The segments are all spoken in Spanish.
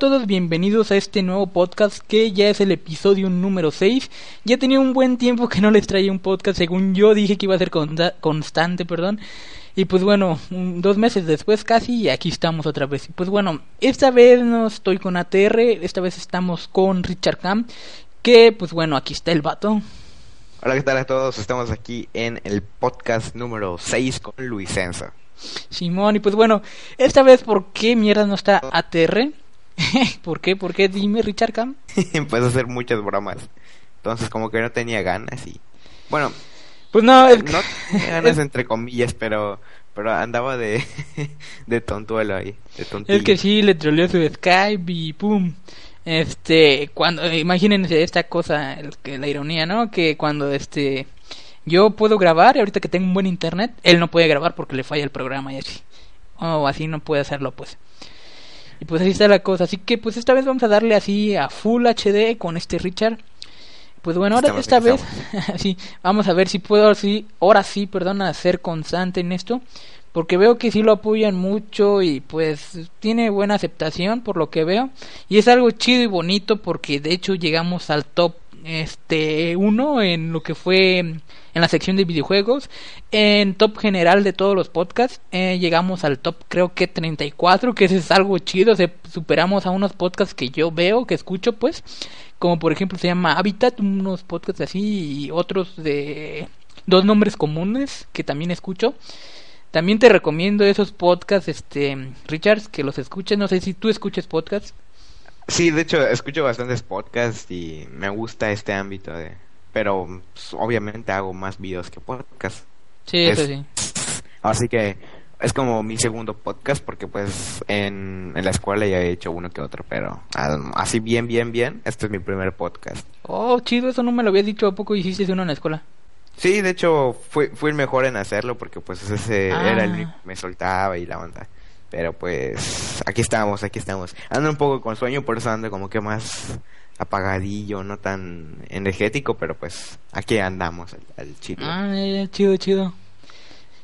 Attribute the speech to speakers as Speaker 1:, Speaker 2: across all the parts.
Speaker 1: Todos, bienvenidos a este nuevo podcast que ya es el episodio número 6. Ya tenía un buen tiempo que no les traía un podcast, según yo dije que iba a ser constante, perdón. Y pues bueno, dos meses después casi, y aquí estamos otra vez. Y pues bueno, esta vez no estoy con ATR, esta vez estamos con Richard Cam, que pues bueno, aquí está el vato.
Speaker 2: Hola, ¿qué tal a todos? Estamos aquí en el podcast número 6 con Luisenza.
Speaker 1: Simón, y pues bueno, esta vez, ¿por qué mierda no está ATR? ¿Por qué? ¿Por qué? Dime, Richard Cam.
Speaker 2: Empezó a hacer muchas bromas. Entonces, como que no tenía ganas y. Bueno.
Speaker 1: Pues no,
Speaker 2: es No tenía ganas, entre comillas, pero. Pero andaba de. de tontuelo ahí. De
Speaker 1: es que sí, le troleó su Skype y pum. Este. Cuando. Imagínense esta cosa, el, que la ironía, ¿no? Que cuando este yo puedo grabar y ahorita que tengo un buen internet, él no puede grabar porque le falla el programa y así. O así no puede hacerlo, pues. Y pues así está la cosa. Así que pues esta vez vamos a darle así a Full HD con este Richard. Pues bueno, ahora esta vez sí, vamos a ver si puedo así, ahora sí, perdona, ser constante en esto, porque veo que sí lo apoyan mucho y pues tiene buena aceptación por lo que veo y es algo chido y bonito porque de hecho llegamos al top este uno en lo que fue en la sección de videojuegos. En top general de todos los podcasts eh, llegamos al top creo que 34 que es algo chido. Se superamos a unos podcasts que yo veo que escucho pues como por ejemplo se llama Habitat unos podcasts así y otros de dos nombres comunes que también escucho. También te recomiendo esos podcasts este Richards que los escuches. No sé si tú escuches podcasts
Speaker 2: Sí, de hecho, escucho bastantes podcasts y me gusta este ámbito de... Pero pues, obviamente hago más videos que podcasts.
Speaker 1: Sí, eso sí.
Speaker 2: Así que es como mi segundo podcast porque pues en, en, la escuela ya he hecho uno que otro, pero así bien, bien, bien, este es mi primer podcast.
Speaker 1: Oh, chido, eso no me lo habías dicho, ¿a poco hiciste uno en la escuela?
Speaker 2: Sí, de hecho fui, fui el mejor en hacerlo porque pues ese era el ah. que me soltaba y la onda. Pero pues aquí estamos, aquí estamos. Ando un poco con sueño, por eso ando como que más apagadillo, no tan energético, pero pues aquí andamos al, chido.
Speaker 1: Ah, chido, chido.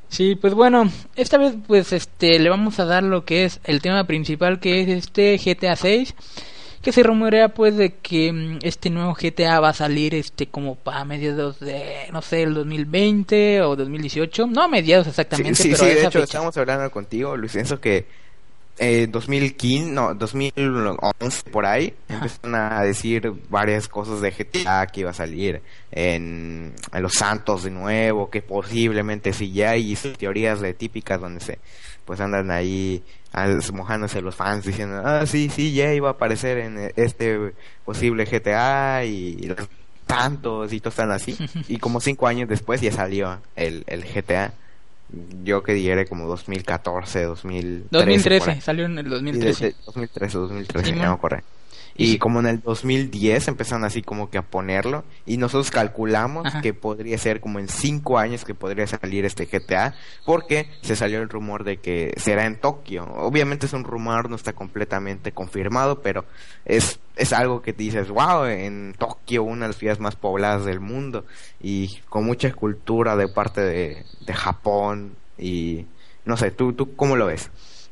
Speaker 1: Sí, pues bueno, esta vez pues este le vamos a dar lo que es el tema principal que es este GTA 6 que se rumorea pues de que mm, este nuevo GTA va a salir este como para mediados de no sé el 2020 o 2018 no mediados exactamente
Speaker 2: sí, sí, pero sí de hecho estamos hablando contigo Luis pienso que eh, 2015 no 2011 por ahí empezaron a decir varias cosas de GTA que iba a salir en, en Los Santos de nuevo que posiblemente sí ya hay teorías de típicas donde se pues andan ahí mojándose los fans diciendo, ah, sí, sí, ya iba a aparecer en este posible GTA y, los tantos y todos están así. y como cinco años después ya salió el, el GTA. Yo que diré como 2014, 2013.
Speaker 1: 2013, salió en el 2013.
Speaker 2: 2013, 2013, no corre. Y como en el 2010 empezaron así como que a ponerlo y nosotros calculamos que podría ser como en cinco años que podría salir este GTA porque se salió el rumor de que será en Tokio. Obviamente es un rumor, no está completamente confirmado, pero es, es algo que dices, wow, en Tokio, una de las ciudades más pobladas del mundo y con mucha cultura de parte de, de Japón y no sé, ¿tú, ¿tú cómo lo ves?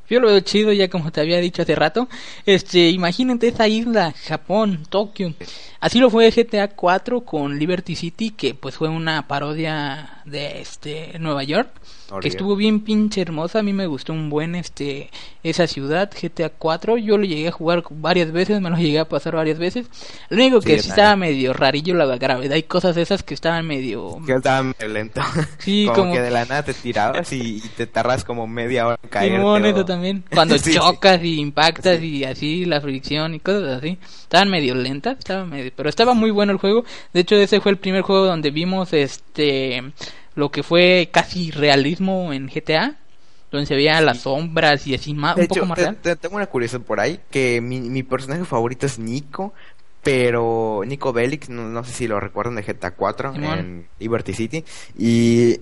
Speaker 1: Yo lo veo chido, ya como te había dicho hace rato. Este, imagínate esa isla, Japón, Tokio. Así lo fue GTA 4 con Liberty City, que pues fue una parodia de este Nueva York que estuvo bien pinche hermosa. A mí me gustó un buen este esa ciudad, GTA 4. Yo lo llegué a jugar varias veces, me lo llegué a pasar varias veces. Lo único que sí, estaba medio rarillo la gravedad y cosas esas que estaban medio.
Speaker 2: Que estaban medio lento.
Speaker 1: Sí,
Speaker 2: como, que de la nada te tirabas y, te tardas como media hora en caer.
Speaker 1: También. Cuando chocas y impactas y así, la fricción y cosas así. Estaban medio lentas, estaba medio... pero estaba muy bueno el juego. De hecho, ese fue el primer juego donde vimos este lo que fue casi realismo en GTA, donde se veían las sombras y así más, un poco más real.
Speaker 2: tengo una curiosidad por ahí, que mi, mi personaje favorito es Nico, pero Nico Bellic, no, sé si lo recuerdan de GTA 4 en Liberty City, y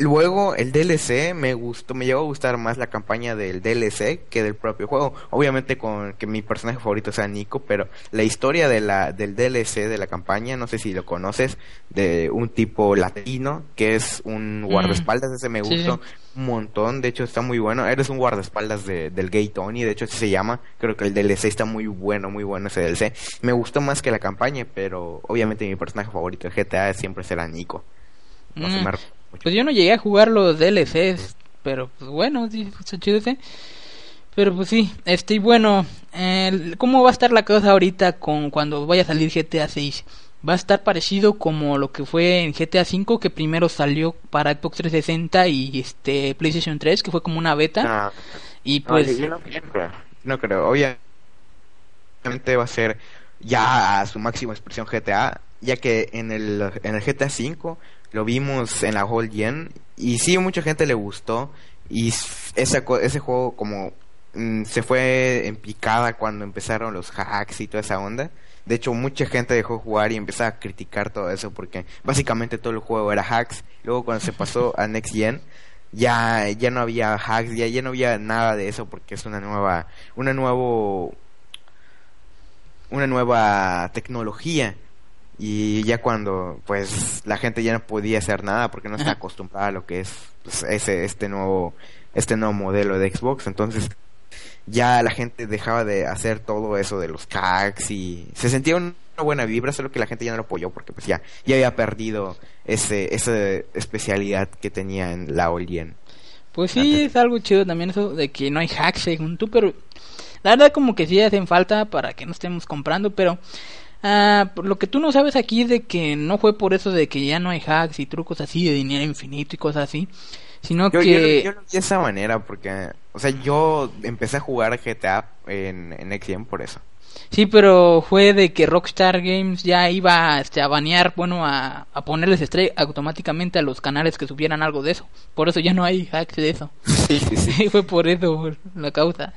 Speaker 2: Luego el DLC me gustó, me llegó a gustar más la campaña del DLC que del propio juego. Obviamente con que mi personaje favorito sea Nico, pero la historia de la del DLC de la campaña, no sé si lo conoces, de un tipo latino que es un
Speaker 1: Mm.
Speaker 2: guardaespaldas, ese me gustó
Speaker 1: sí.
Speaker 2: un montón, de hecho está muy bueno. Eres un guardaespaldas de, del Gay Tony, de hecho así se llama. Creo que el DLC está muy bueno, muy bueno ese DLC. Me gustó más que la campaña, pero obviamente mi personaje favorito de GTA siempre será Nico. No se me.
Speaker 1: Pues yo no llegué a jugar los DLCs, pero pues bueno, sí, está chido ese. Pero pues sí, este, y bueno, el- ¿cómo va a estar la cosa ahorita con cuando vaya a salir GTA 6? Va a estar parecido como lo que fue en GTA 5, que primero salió para Xbox 360 y este PlayStation 3, que fue como una beta.
Speaker 2: No,
Speaker 1: y
Speaker 2: no,
Speaker 1: pues,
Speaker 2: yo no creo. No creo. Obviamente va a ser ya a su máxima expresión GTA, ya que en el, en el GTA 5 lo vimos en la Whole Gen y sí, mucha gente le gustó y co- ese juego como mm, se fue en picada cuando empezaron los hacks y toda esa onda. De hecho, mucha gente dejó de jugar y empezó a criticar todo eso porque básicamente todo el juego era hacks. Luego cuando se pasó a Next Gen, ya ya no había hacks, ya ya no había nada de eso porque es una nueva una nuevo una nueva tecnología y ya cuando pues la gente ya no podía hacer nada porque no está acostumbrada a lo que es pues, ese este nuevo este nuevo modelo de Xbox. Entonces ya la gente dejaba de hacer todo eso de los hacks y se sentía una buena vibra solo que la gente ya no lo apoyó porque pues ya ya había perdido ese esa especialidad que tenía en la Olien
Speaker 1: pues sí,
Speaker 2: antes.
Speaker 1: es algo chido también eso de que no hay hacks según tú, pero la verdad como que sí hacen falta para que no estemos comprando, pero ah, lo que tú no sabes aquí es de que no fue por eso de que ya no hay hacks y trucos así de dinero infinito y cosas así, sino
Speaker 2: Yo, yo,
Speaker 1: que...
Speaker 2: yo lo vi de esa manera porque, o sea, yo empecé a jugar GTA en, en XM por eso.
Speaker 1: Sí, pero fue de que Rockstar Games ya iba este, a banear, bueno, a, a ponerles strike automáticamente a los canales que subieran algo de eso. Por eso ya no hay hacks de eso.
Speaker 2: Sí, sí, sí.
Speaker 1: Fue por eso por la causa.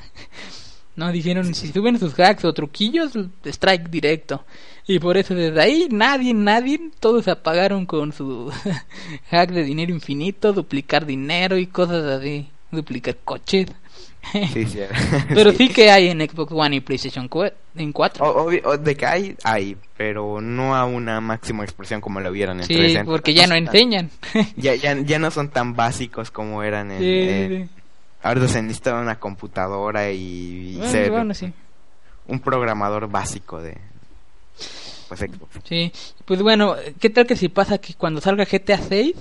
Speaker 1: No, dijeron, si suben sus hacks o truquillos, strike directo. Y por eso desde ahí nadie, nadie, todos apagaron con su hack de dinero infinito, duplicar dinero y cosas así, duplicar coches.
Speaker 2: Sí, sí.
Speaker 1: Pero sí que hay en Xbox One y PlayStation 4. En 4.
Speaker 2: O- obvio- de que hay, hay, pero no a una máxima expresión como lo vieron en
Speaker 1: Sí,
Speaker 2: 360.
Speaker 1: porque ya no
Speaker 2: tan-
Speaker 1: enseñan.
Speaker 2: Ya, ya, ya no son tan básicos como eran en...
Speaker 1: Sí,
Speaker 2: eh, Ahora se necesita una computadora y, y
Speaker 1: Bueno,
Speaker 2: ser
Speaker 1: bueno, sí.
Speaker 2: un programador básico de... Pues Xbox.
Speaker 1: Sí, pues bueno, ¿qué tal que si pasa que cuando salga GTA 6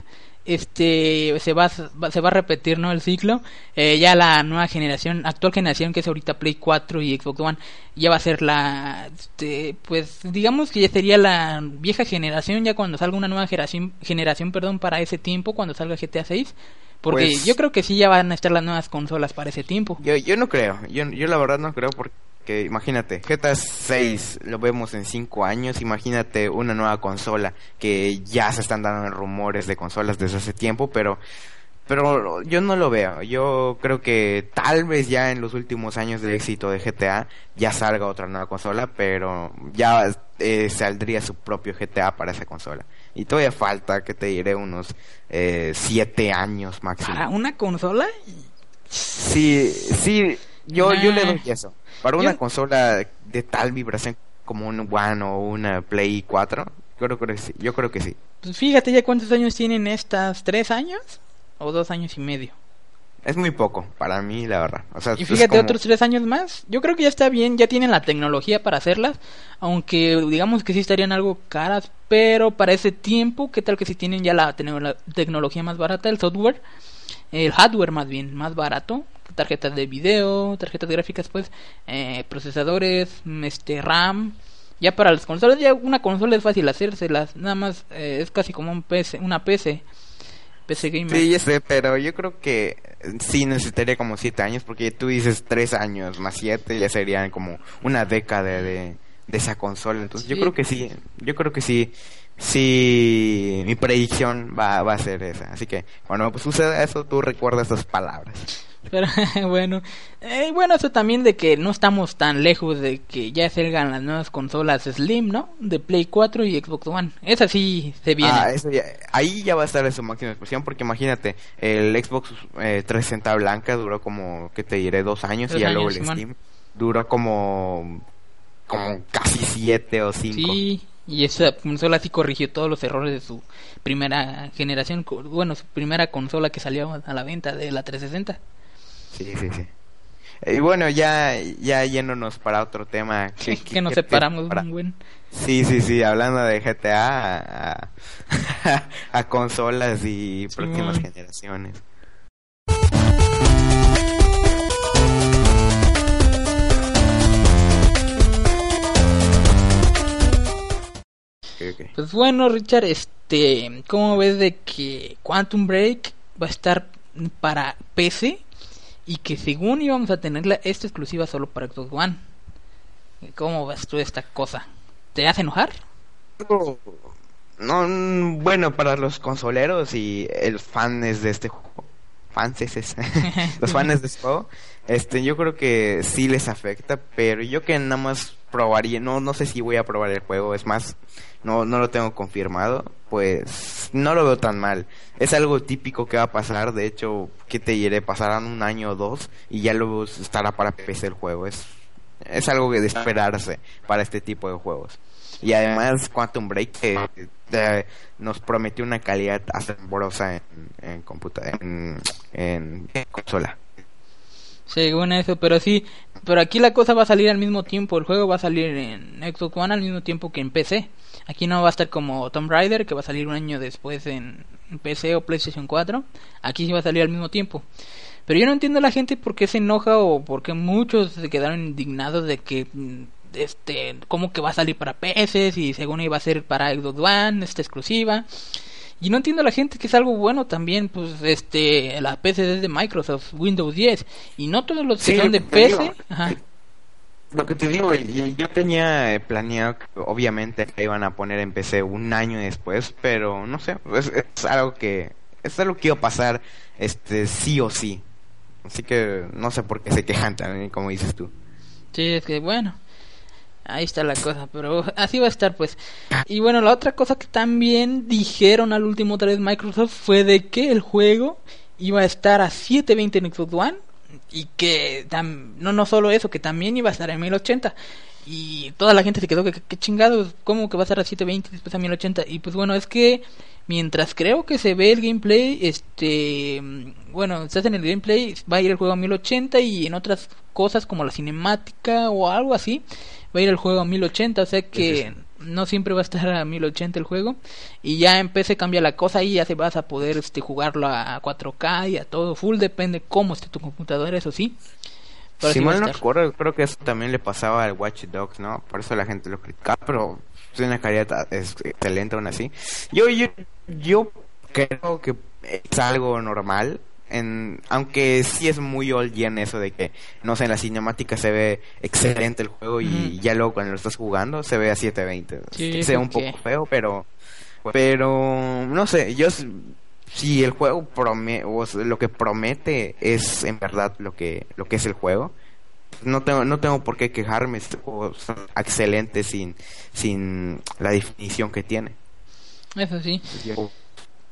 Speaker 1: este se va, va- se va a repetir no el ciclo Eh, ya la nueva generación actual generación que es ahorita Play 4 y Xbox One ya va a ser la este, pues digamos que ya sería la vieja generación ya cuando salga una nueva generación generación perdón para ese tiempo cuando salga GTA 6 porque
Speaker 2: Pues-
Speaker 1: yo creo que sí ya van a estar las nuevas consolas para ese tiempo.
Speaker 2: Yo, yo no creo, yo, yo la verdad no creo porque imagínate, GTA 6 lo vemos en 5 años, imagínate una nueva consola que ya se están dando rumores de consolas desde hace tiempo, pero pero yo no lo veo, yo creo que tal vez ya en los últimos años de éxito de GTA ya salga otra nueva consola, pero ya eh, saldría su propio GTA para esa consola. Y todavía falta, que te diré, unos 7 años máximo.
Speaker 1: para una consola
Speaker 2: Sí, sí, yo, yo le doy eso. Para una
Speaker 1: Yo-
Speaker 2: consola de tal vibración como un One o una Play 4, creo, creo que sí, yo creo que sí.
Speaker 1: pues fíjate ya cuántos años tienen estas tres años o dos años y medio
Speaker 2: Es muy poco para mí, la verdad. O sea,
Speaker 1: Y fíjate,
Speaker 2: como-
Speaker 1: otros tres años más. Yo creo que ya está bien, ya tienen la tecnología para hacerlas. Aunque digamos que sí estarían algo caras. Pero para ese tiempo, ¿qué tal que si tienen ya la, la tecnología más barata, el software? El hardware más bien, más barato. Tarjetas de video, tarjetas gráficas, pues. eh, procesadores, este RAM. Ya para las consolas, ya una consola es fácil hacérselas. Nada más eh, es casi como un PC, una PC. PC Gamer.
Speaker 2: Sí, ya sé, pero yo creo que sí necesitaría como 7 años, porque tú dices 3 años más 7, ya serían como una década de, de esa consola. Entonces yo creo que sí, yo creo que sí, sí, mi predicción va, va a ser esa. Así que cuando pues, suceda eso, tú recuerda esas palabras.
Speaker 1: Pero bueno, eh, bueno, eso también de que no estamos tan lejos de que ya salgan las nuevas consolas Slim, ¿no? De Play 4 y Xbox One. Esa sí se viene.
Speaker 2: Ah, eso ya- ahí ya va a estar en su máxima expresión porque imagínate, el Xbox eh, 360 blanca duró como, que te diré, dos años y ya luego el. Steam duró como, como casi siete o cinco.
Speaker 1: Sí, y esa consola sí corrigió todos los errores de su primera generación, bueno, su primera consola que salió a la venta de la 360.
Speaker 2: Sí, sí, sí. Y bueno, ya, ya yéndonos para otro tema. ¿qué- qué-
Speaker 1: que nos separamos
Speaker 2: para-
Speaker 1: un buen.
Speaker 2: Sí, sí, sí, hablando de GTA a, a- a consolas y próximas generaciones.
Speaker 1: Pues bueno, Richard, este, ¿cómo ves de que Quantum Break va a estar para PC y que según íbamos a tenerla esta exclusiva solo para Xbox One? ¿Cómo ves tú esta cosa? ¿Te hace enojar?
Speaker 2: No, mm, bueno, para los consoleros y el fans de este juego, fans es los fans de este juego, este, yo creo que sí les afecta, pero yo que nada más probaría, no, no sé si voy a probar el juego, es más, no, no lo tengo confirmado, pues no lo veo tan mal. Es algo típico que va a pasar, de hecho, que te diré, pasarán un año o dos y ya luego estará para PC el juego, es, es algo de esperarse para este tipo de juegos. Y además Quantum Break eh, eh, nos prometió una calidad asombrosa en, en consola.
Speaker 1: Según eso, pero sí, pero aquí la cosa va a salir al mismo tiempo, el juego va a salir en Xbox One al mismo tiempo que en PC. Aquí no va a estar como Tomb Raider, que va a salir un año después en PC o PlayStation 4. Aquí sí va a salir al mismo tiempo. Pero yo no entiendo a la gente por qué se enoja o por qué muchos se quedaron indignados de que mm, este cómo que va a salir para PC y según iba a ser para Xbox One, esta exclusiva. Y no entiendo a la gente que es algo bueno también, pues este la PC es de Microsoft, Windows 10 y no todos los que
Speaker 2: Sí,
Speaker 1: son de PC,
Speaker 2: digo.
Speaker 1: ajá,
Speaker 2: Lo que te digo, yo tenía eh, planeado que obviamente que iban a poner en PC un año después, pero no sé, es, es algo que es algo que iba a pasar este sí o sí. Así que no sé por qué se quejan también, como dices tú.
Speaker 1: Sí, es que bueno, ahí está la cosa, pero así va a estar pues. Y bueno, la otra cosa que también dijeron al último otra vez Microsoft fue de que el juego iba a estar a 720 en Xbox One y que no no solo eso, que también iba a estar en 1080. Y toda la gente se quedó que chingados, ¿cómo que va a estar a 720 y después a 1080? Y pues bueno, es que mientras creo que se ve el gameplay, este, bueno, estás en el gameplay, va a ir el juego a 1080 y en otras cosas como la cinemática o algo así, va a ir el juego a 1080, o sea que no siempre va a estar a 1080 el juego y ya en PC cambia la cosa y ya se vas a poder este jugarlo a 4K y a todo full, depende cómo esté tu computadora, eso sí. Pero
Speaker 2: si mal no recuerdo, creo que eso también le pasaba al Watch Dogs, ¿no? Por eso la gente lo criticaba, pero tiene una calidad es excelente aún así. Yo, yo, yo creo que es algo normal, en, aunque sí es muy old gen eso de que, no sé, en la cinemática se ve excelente el juego y ya luego cuando lo estás jugando se ve a 720.
Speaker 1: Sí,
Speaker 2: se ve un poco feo, pero, pero, no sé, yo si el juego o lo que promete es en verdad lo que lo que es el juego no tengo no tengo por qué quejarme este juego es excelente sin sin la definición que tiene
Speaker 1: Eso sí.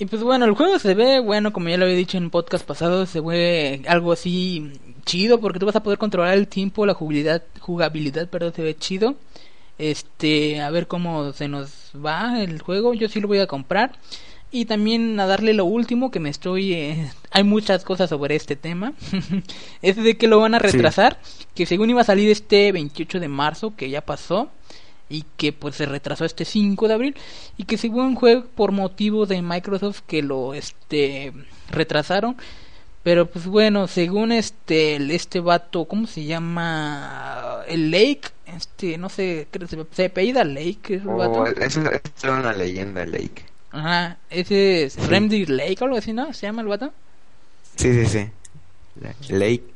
Speaker 1: Y pues bueno, el juego se ve, bueno, como ya lo había dicho en podcast pasado, se ve algo así chido porque tú vas a poder controlar el tiempo, la jugabilidad, jugabilidad, perdón, se ve chido. Este, a ver cómo se nos va el juego, yo sí lo voy a comprar. Y también a darle lo último que me estoy... eh, hay muchas cosas sobre este tema. es de que lo van a
Speaker 2: Sí.
Speaker 1: retrasar, que según iba a salir este 28 de marzo, que ya pasó, y que pues se retrasó este 5 de abril, y que según fue por motivo de Microsoft que lo este retrasaron. Pero pues bueno, según este este vato, ¿cómo se llama? El Lake, este, no sé, creo se, se apellida Lake, el vato.
Speaker 2: Oh, es, es una leyenda Lake
Speaker 1: Ajá, ese es
Speaker 2: Sí.
Speaker 1: Remedy Lake o algo así, ¿no? Se llama el vato.
Speaker 2: sí sí sí Lake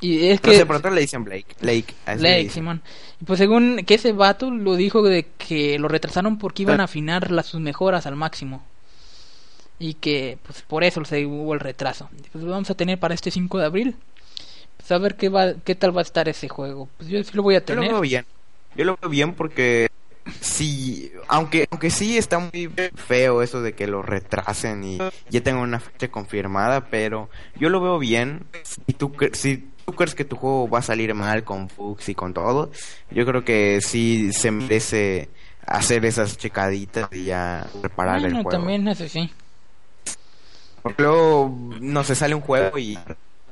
Speaker 1: Y es
Speaker 2: no
Speaker 1: que
Speaker 2: sé por otro le dicen Blake Lake así le
Speaker 1: Lake,
Speaker 2: dicen.
Speaker 1: Simón. Y pues según que ese vato lo dijo de que lo retrasaron porque iban a afinar las sus mejoras al máximo. y que pues por eso se hubo el retraso. Pues lo vamos a tener para este 5 de abril. Pues a ver qué va qué tal va a estar ese juego. Pues yo sí lo voy a tener.
Speaker 2: Yo lo veo bien. Yo lo veo bien porque sí, aunque aunque sí está muy feo eso de que lo retrasen y ya tengo una fecha confirmada, pero yo lo veo bien. Si tú si tú crees que tu juego va a salir mal con Fux y con todo, yo creo que sí se merece hacer esas checaditas y ya preparar el juego.
Speaker 1: también eso sí.
Speaker 2: Porque luego no se sale un juego y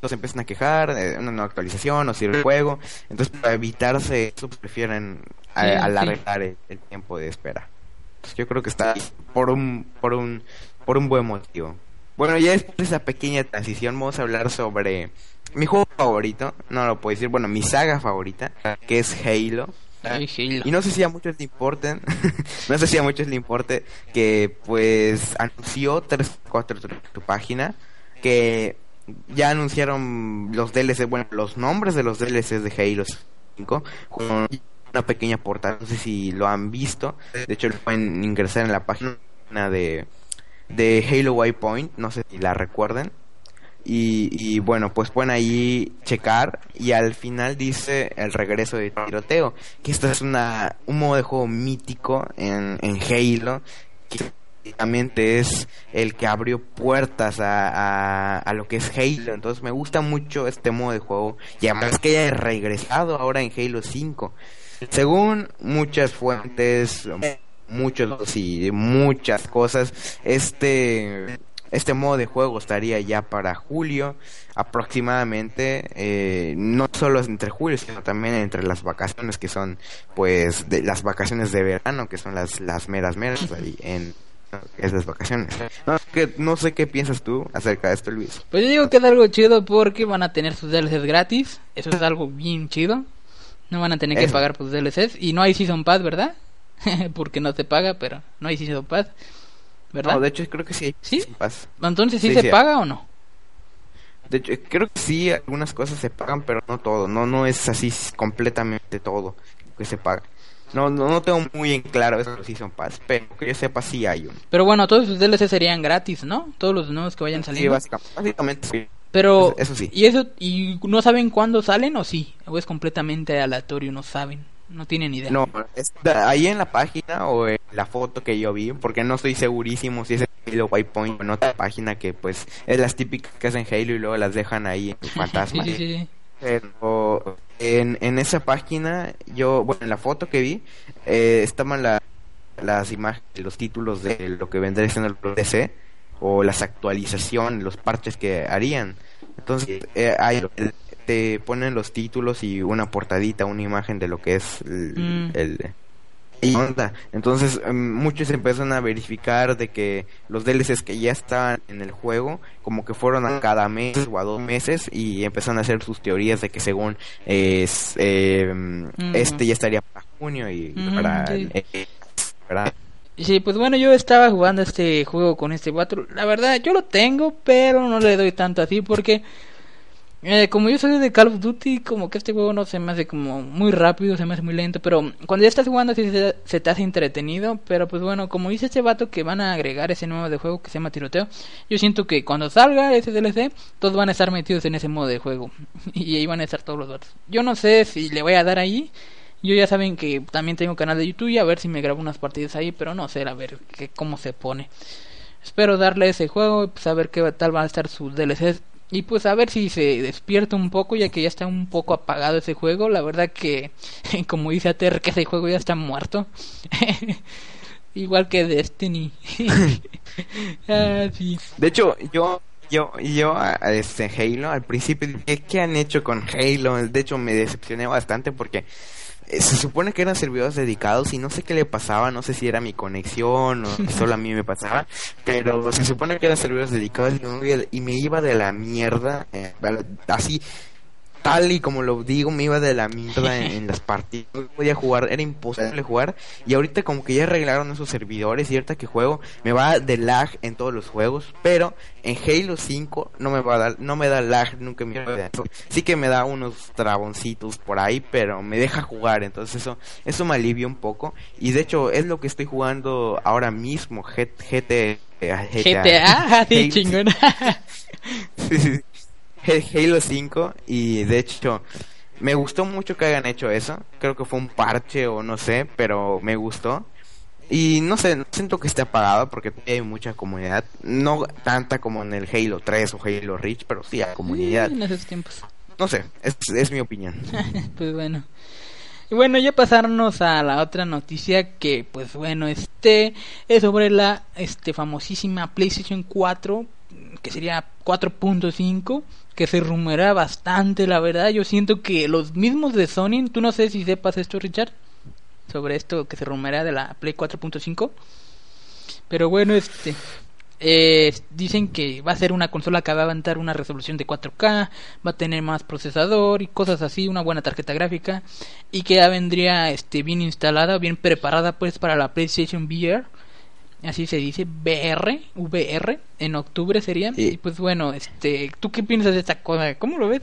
Speaker 2: se empiezan a quejar, de una nueva actualización, no sirve el juego. Entonces, para evitarse eso, prefieren alargar el, tiempo de espera. Entonces, yo creo que está por un, por un, por un buen motivo. Bueno, ya después de esa pequeña transición, vamos a hablar sobre mi juego favorito. No lo puedo decir, bueno, mi saga favorita, que es Halo. Y no sé si a muchos le importen, no sé si a muchos le importe que pues anunció 3.4 tu página que ya anunciaron los DLC, bueno, los nombres de los DLCs de Halo 5 con una pequeña portada, no sé si lo han visto, de hecho pueden ingresar en la página de, de Halo Waypoint, no sé si la recuerden. Y, bueno, pues pueden ahí checar y al final dice el regreso de tiroteo, que esto es una, un modo de juego mítico en, en Halo, que es el que abrió puertas a, a, lo que es Halo. Entonces me gusta mucho este modo de juego. Y además que haya regresado ahora en Halo 5. Según muchas fuentes, muchos y muchas cosas, este este modo de juego estaría ya para julio aproximadamente eh, no solo entre julio sino también entre las vacaciones que son pues de las vacaciones de verano que son las las meras meras ahí en esas vacaciones. No, que, no sé qué piensas tú acerca de esto, Luis.
Speaker 1: Pues yo digo que es algo chido porque van a tener sus DLCs gratis. Eso es algo bien chido. No van a tener que pagar por sus DLCs. Y no hay Season Pass, ¿verdad? porque no se paga, pero no hay Season Pass. ¿Verdad?
Speaker 2: No, de hecho creo que sí
Speaker 1: ¿Sí? Entonces, ¿sí, se paga o no?
Speaker 2: De hecho, creo que sí, algunas cosas se pagan, pero no todo. No, no es así completamente todo que se paga. No, no, no tengo muy en claro eso de Season Pass, pero que yo sepa sí hay uno.
Speaker 1: Pero bueno, todos los DLC serían gratis, ¿no? Todos los nuevos que vayan saliendo.
Speaker 2: Sí, básicamente, sí.
Speaker 1: Pero,
Speaker 2: eso, sí.
Speaker 1: ¿y eso y no saben cuándo salen o sí? ¿O es completamente aleatorio, no saben? No tienen idea.
Speaker 2: No, ahí en la página o en la foto que yo vi, porque no estoy segurísimo si es el Halo Waypoint o en otra página que pues es las típicas que hacen Halo y luego las dejan ahí en fantasma.
Speaker 1: sí, sí, sí.
Speaker 2: Pero en, en esa página, yo, bueno, en la foto que vi, eh, estaban la, las imágenes, los títulos de lo que vendría siendo el DC o las actualizaciones, los parches que harían. Entonces, eh, te ponen los títulos y una portadita, una imagen de lo que es el mm. Y onda. Entonces em, muchos empezaron a verificar de que los DLCs que ya estaban en el juego como que fueron a cada mes o a dos meses y empezaron a hacer sus teorías de que según es em, este ya estaría para junio y para,
Speaker 1: sí. Eh, Sí, pues bueno, yo estaba jugando este juego con este 4. La verdad, yo lo tengo, pero no le doy tanto así porque eh, como yo soy de Call of Duty, como que este juego no se me hace como muy rápido, se me hace muy lento, pero cuando ya estás jugando sí se, te hace entretenido, pero pues bueno, como dice este vato que van a agregar ese nuevo de juego que se llama tiroteo, yo siento que cuando salga ese DLC, todos van a estar metidos en ese modo de juego, y ahí van a estar todos los vatos. Yo no sé si le voy a dar ahí, yo ya saben que también tengo canal de YouTube y a ver si me grabo unas partidas ahí, pero no sé, a ver que, cómo se pone. Espero darle ese juego y pues a qué tal va a estar sus DLCs y pues a ver si se despierta un poco, ya que ya está un poco apagado ese juego. La verdad que, como dice Ater, que ese juego ya está muerto. Igual que Destiny.
Speaker 2: ah. De hecho, yo yo, yo, este Halo, al principio, ¿qué han hecho con Halo? De hecho, me decepcioné bastante porque se supone que eran servidores dedicados y no sé qué le pasaba, no sé si era mi conexión o solo a mí me pasaba, pero se supone que eran servidores dedicados y me iba de la mierda, eh, así tal y como lo digo, me iba de la mierda en, las partidas. No podía jugar, era imposible jugar. Y ahorita como que ya arreglaron esos servidores ahorita que juego me va de lag en todos los juegos. Pero en Halo 5 no me va a dar, no me da lag nunca me Sí que me da unos traboncitos por ahí, pero me deja jugar. Entonces eso, eso me alivia un poco. Y de hecho es lo que estoy jugando ahora mismo, GT,
Speaker 1: GTA, GTA, sí, chingón.
Speaker 2: Halo 5 y de hecho me gustó mucho que hayan hecho eso. Creo que fue un parche o no sé, pero me gustó. Y no sé, siento que esté apagado porque hay mucha comunidad. No tanta como en el Halo 3 o Halo Reach, pero sí hay comunidad.
Speaker 1: En esos tiempos.
Speaker 2: No sé, es, es mi opinión.
Speaker 1: pues bueno. Y bueno, ya pasarnos a la otra noticia que, pues bueno, este es sobre la este famosísima PlayStation 4, que sería 4.5 que se rumora bastante, la verdad. Yo siento que los mismos de Sony, tú no sé si sepas esto, Richard, sobre esto que se rumora de la Play 4.5. Pero bueno, este eh, dicen que va a ser una consola que va a avanzar una resolución de 4K, va a tener más procesador y cosas así, una buena tarjeta gráfica y que ya vendría este bien instalada, bien preparada pues para la PlayStation VR así se dice, VR, VR, en octubre sería. Y pues bueno, este, ¿tú qué piensas de esta cosa? ¿Cómo lo ves?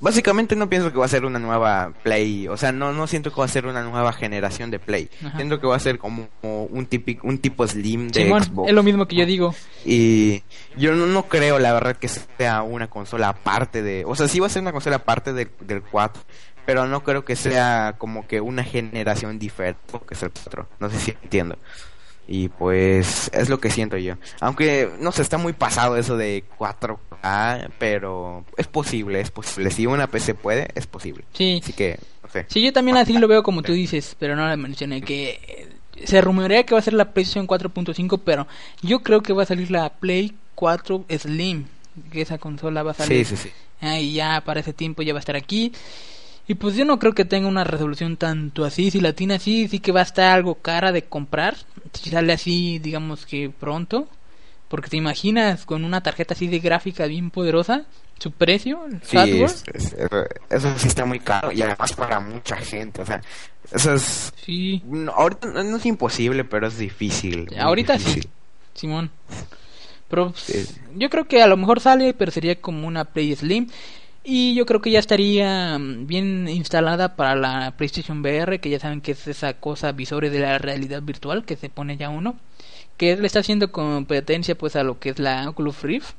Speaker 2: Básicamente no pienso que va a ser una nueva Play, o sea, no no siento que va a ser una nueva generación de Play. Siento que va a ser como un típico un tipo Slim de Xbox.
Speaker 1: Es lo mismo que yo digo.
Speaker 2: Y yo no, no, creo la verdad que sea una consola aparte de, o sea, sí va a ser una consola aparte del 4, pero no creo que sea como que una generación diferente que es el 4. No sé si entiendo. Y pues es lo que siento yo. Aunque no sé, está muy pasado eso de 4K, pero es posible, es posible. Si una PC puede, es posible.
Speaker 1: Sí.
Speaker 2: Así que, no sé.
Speaker 1: Sí, yo también así lo veo como tú dices, pero no le mencioné que se rumorea que va a ser la PlayStation 4.5, pero yo creo que va a salir la Play 4 Slim, que esa consola va a salir.
Speaker 2: Sí, sí, sí.
Speaker 1: Ah, y ya para ese tiempo ya va a estar aquí. Y pues yo no creo que tenga una resolución tanto así. Si la tiene así, sí que va a estar algo cara de comprar. Si sale así, digamos que pronto. Porque te imaginas con una tarjeta así de gráfica bien poderosa, su precio,
Speaker 2: sí, eso sí está muy caro y además para mucha gente. O sea, eso es.
Speaker 1: Sí.
Speaker 2: ahorita no es imposible, pero es difícil.
Speaker 1: Ahorita sí, Simón. Pero pues, yo creo que a lo mejor sale, pero sería como una Play Slim. Y yo creo que ya estaría mm, bien instalada para la PlayStation VR, que ya saben que es esa cosa visores de la realidad virtual que se pone ya uno, que le está haciendo competencia pues a lo que es la Oculus Rift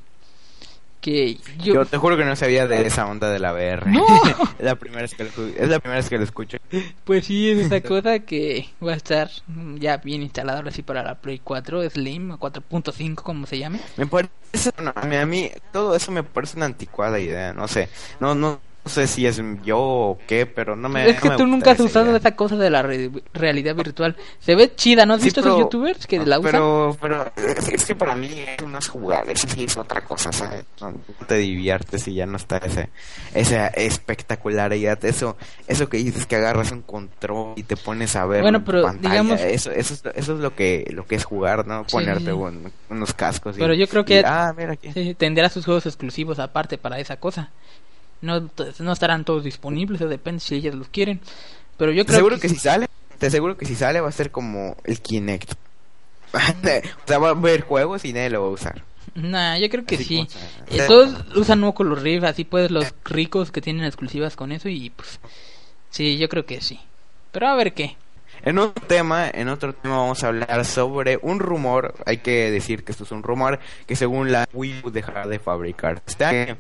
Speaker 2: yo... te juro que no sabía de esa onda de la VR. es, la primera vez que lo, es la primera vez que lo escucho.
Speaker 1: Pues sí, es esa cosa que va a estar ya bien instalada ahora sí para la Play 4 Slim 4.5 como se llame.
Speaker 2: Me parece, a mí todo eso me parece una anticuada idea, no sé. No no no sé si es yo o qué, pero no me.
Speaker 1: Es que tú nunca has usado esa cosa de la realidad virtual. Se ve chida, ¿no has visto esos youtubers que la usan?
Speaker 2: Pero, pero es que para mí es unas jugadas, es otra cosa, ¿sabes? No, te diviertes y ya no está ese, esa espectacularidad. Eso, eso que dices que agarras un control y te pones a ver.
Speaker 1: Bueno, pero digamos.
Speaker 2: Eso, eso, es, eso es lo que, lo que es jugar, ¿no? Ponerte unos cascos.
Speaker 1: Pero yo creo que. ah, mira aquí. tendrá sus juegos exclusivos aparte para esa cosa no, no estarán todos disponibles, depende si ellas los quieren. Pero yo creo
Speaker 2: seguro que, si sale, te aseguro que si sale va a ser como el Kinect. o sea, va a haber juegos y nadie lo va a usar.
Speaker 1: Nah, yo creo que sí. Eh, todos usan Oculus Rift, así pues los ricos que tienen exclusivas con eso y pues sí, yo creo que sí. Pero a ver qué.
Speaker 2: En otro tema, en otro tema vamos a hablar sobre un rumor, hay que decir que esto es un rumor, que según la Wii U dejará de fabricar. Este